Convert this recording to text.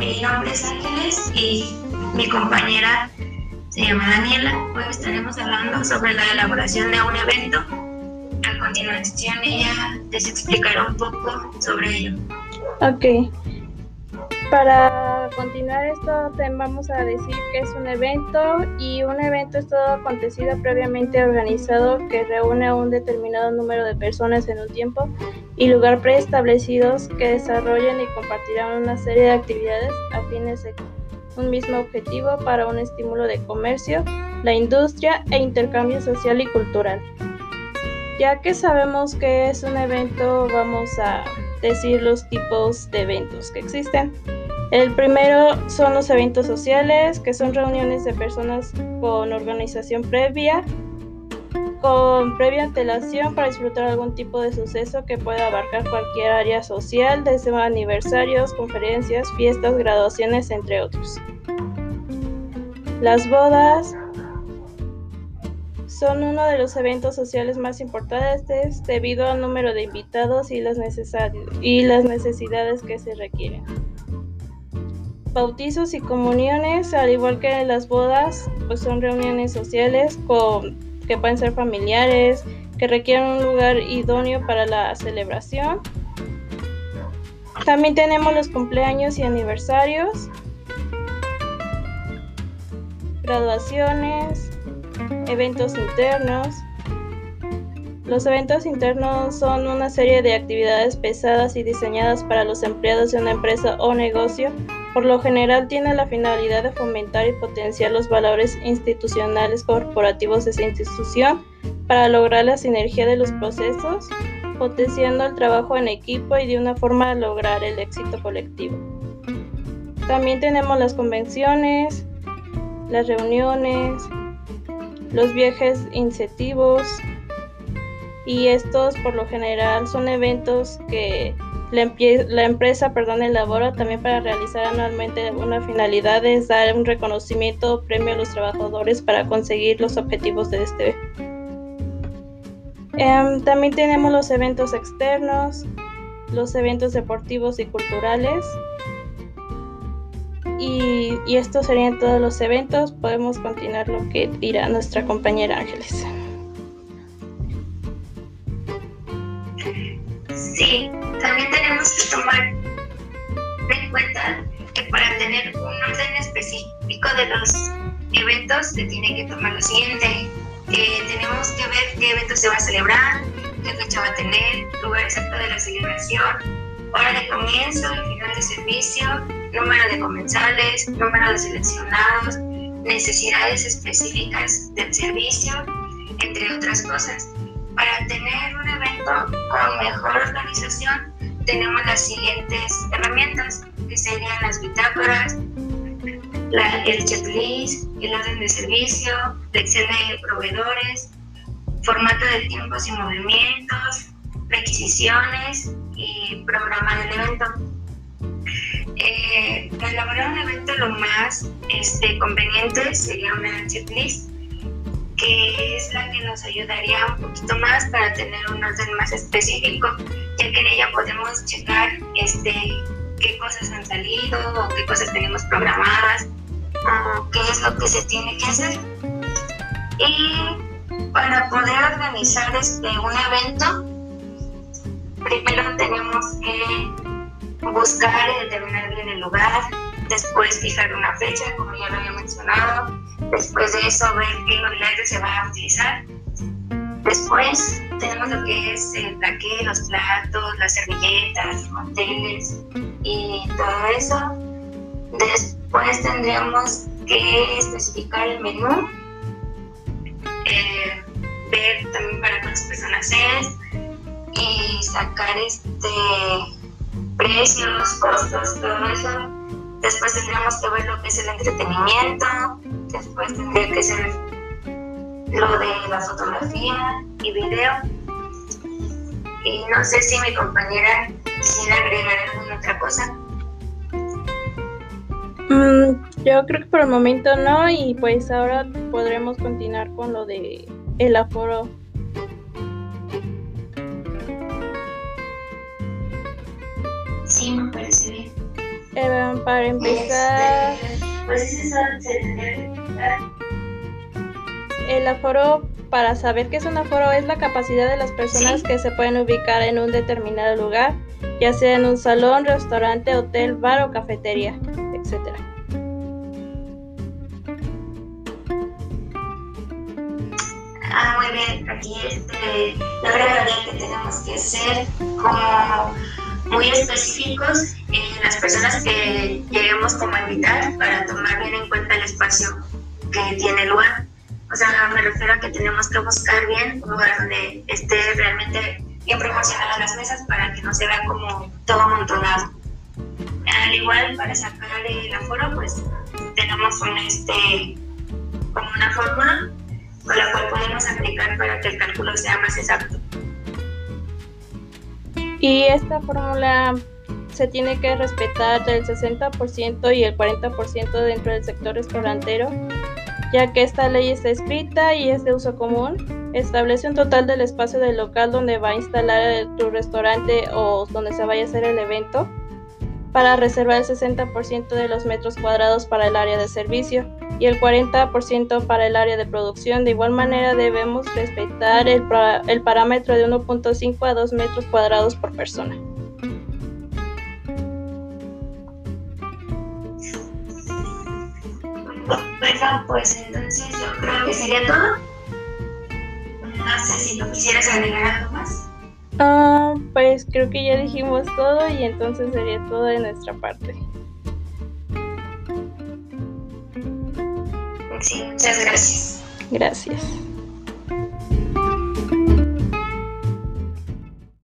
mi nombre es Ángeles y mi compañera se llama Daniela. Hoy estaremos hablando sobre la elaboración de un evento. A continuación ella les explicará un poco sobre ello. Ok. Para continuar esto, vamos a decir que es un evento y un evento es todo acontecido previamente organizado que reúne a un determinado número de personas en un tiempo y lugar preestablecidos que desarrollen y compartirán una serie de actividades a un mismo objetivo para un estímulo de comercio, la industria e intercambio social y cultural. Ya que sabemos que es un evento, vamos a decir los tipos de eventos que existen. El primero son los eventos sociales, que son reuniones de personas con organización previa, con previa antelación para disfrutar algún tipo de suceso que pueda abarcar cualquier área social, desde aniversarios, conferencias, fiestas, graduaciones, entre otros. Las bodas son uno de los eventos sociales más importantes debido al número de invitados y las, necesidades que se requieren bautizos y comuniones, al igual que las bodas, pues son reuniones sociales con, que pueden ser familiares, que requieren un lugar idóneo para la celebración. También tenemos los cumpleaños y aniversarios, graduaciones, eventos internos. Los eventos internos son una serie de actividades pesadas y diseñadas para los empleados de una empresa o negocio por lo general tiene la finalidad de fomentar y potenciar los valores institucionales corporativos de esa institución para lograr la sinergia de los procesos, potenciando el trabajo en equipo y de una forma lograr el éxito colectivo. También tenemos las convenciones, las reuniones, los viajes incentivos y estos por lo general son eventos que la, empresa perdón, elabora también para realizar anualmente una finalidad es dar un reconocimiento o premio a los trabajadores para conseguir los objetivos de este. Em, también tenemos los eventos externos, los eventos deportivos y culturales. Y, y estos serían todos los eventos. Podemos continuar lo que dirá nuestra compañera Ángeles. Sí, también tenemos que tomar en cuenta que para tener un orden específico de los eventos se tiene que tomar lo siguiente. tenemos que ver qué evento se va a celebrar, qué fecha va a tener, lugar exacto de la celebración, hora de comienzo y final de servicio, número de comensales, número de seleccionados, necesidades específicas del servicio, entre otras cosas. Para tener un evento con mejor organización, tenemos las siguientes herramientas, que serían las bitácoras, el checklist, el orden de servicio, lección de proveedores, formato de tiempos y movimientos, requisiciones y programa del evento. Eh, para elaborar un evento lo más este, conveniente sería una checklist que es la que nos ayudaría un poquito más para tener un orden más específico, ya que en ella podemos checar este, qué cosas han salido o qué cosas tenemos programadas o qué es lo que se tiene que hacer. Y para poder organizar este, un evento, primero tenemos que buscar y determinar bien el lugar, después fijar una fecha, como ya lo había mencionado, Después de eso, ver qué materiales se va a utilizar. Después tenemos lo que es el plaqué, los platos, las servilletas, los manteles y todo eso. Después tendríamos que especificar el menú, eh, ver también para cuántas personas es y sacar este precios, costos, todo eso. Después tendríamos que ver lo que es el entretenimiento, Después tendría que ser lo de la fotografía y video. Y no sé si mi compañera quisiera agregar alguna otra cosa. Mm, yo creo que por el momento no y pues ahora podremos continuar con lo de el aforo. Sí, me. Eh, Para empezar, el aforo, para saber qué es un aforo, es la capacidad de las personas que se pueden ubicar en un determinado lugar, ya sea en un salón, restaurante, hotel, bar o cafetería, etcétera. Ah, muy bien. Aquí este, agregaría que tenemos que ser como muy específicos en las personas que lleguemos como a invitar para tomar bien en cuenta el espacio que tiene lugar. O sea, me refiero a que tenemos que buscar bien un lugar donde esté realmente bien proporcionadas las mesas para que no se vea como todo amontonado. Al igual, para sacar el aforo, pues tenemos un, este, como una fórmula con la cual podemos aplicar para que el cálculo sea más exacto. Y esta fórmula se tiene que respetar del 60% y el 40% dentro del sector restaurantero, ya que esta ley está escrita y es de uso común. Establece un total del espacio del local donde va a instalar tu restaurante o donde se vaya a hacer el evento para reservar el 60% de los metros cuadrados para el área de servicio y el 40% para el área de producción. De igual manera debemos respetar el, pa- el parámetro de 1.5 a 2 metros cuadrados por persona. Bueno, pues entonces yo creo que sería todo. No sé si tú quisieras agregar Ah, pues creo que ya dijimos todo y entonces sería todo de nuestra parte. Sí, muchas gracias. Gracias.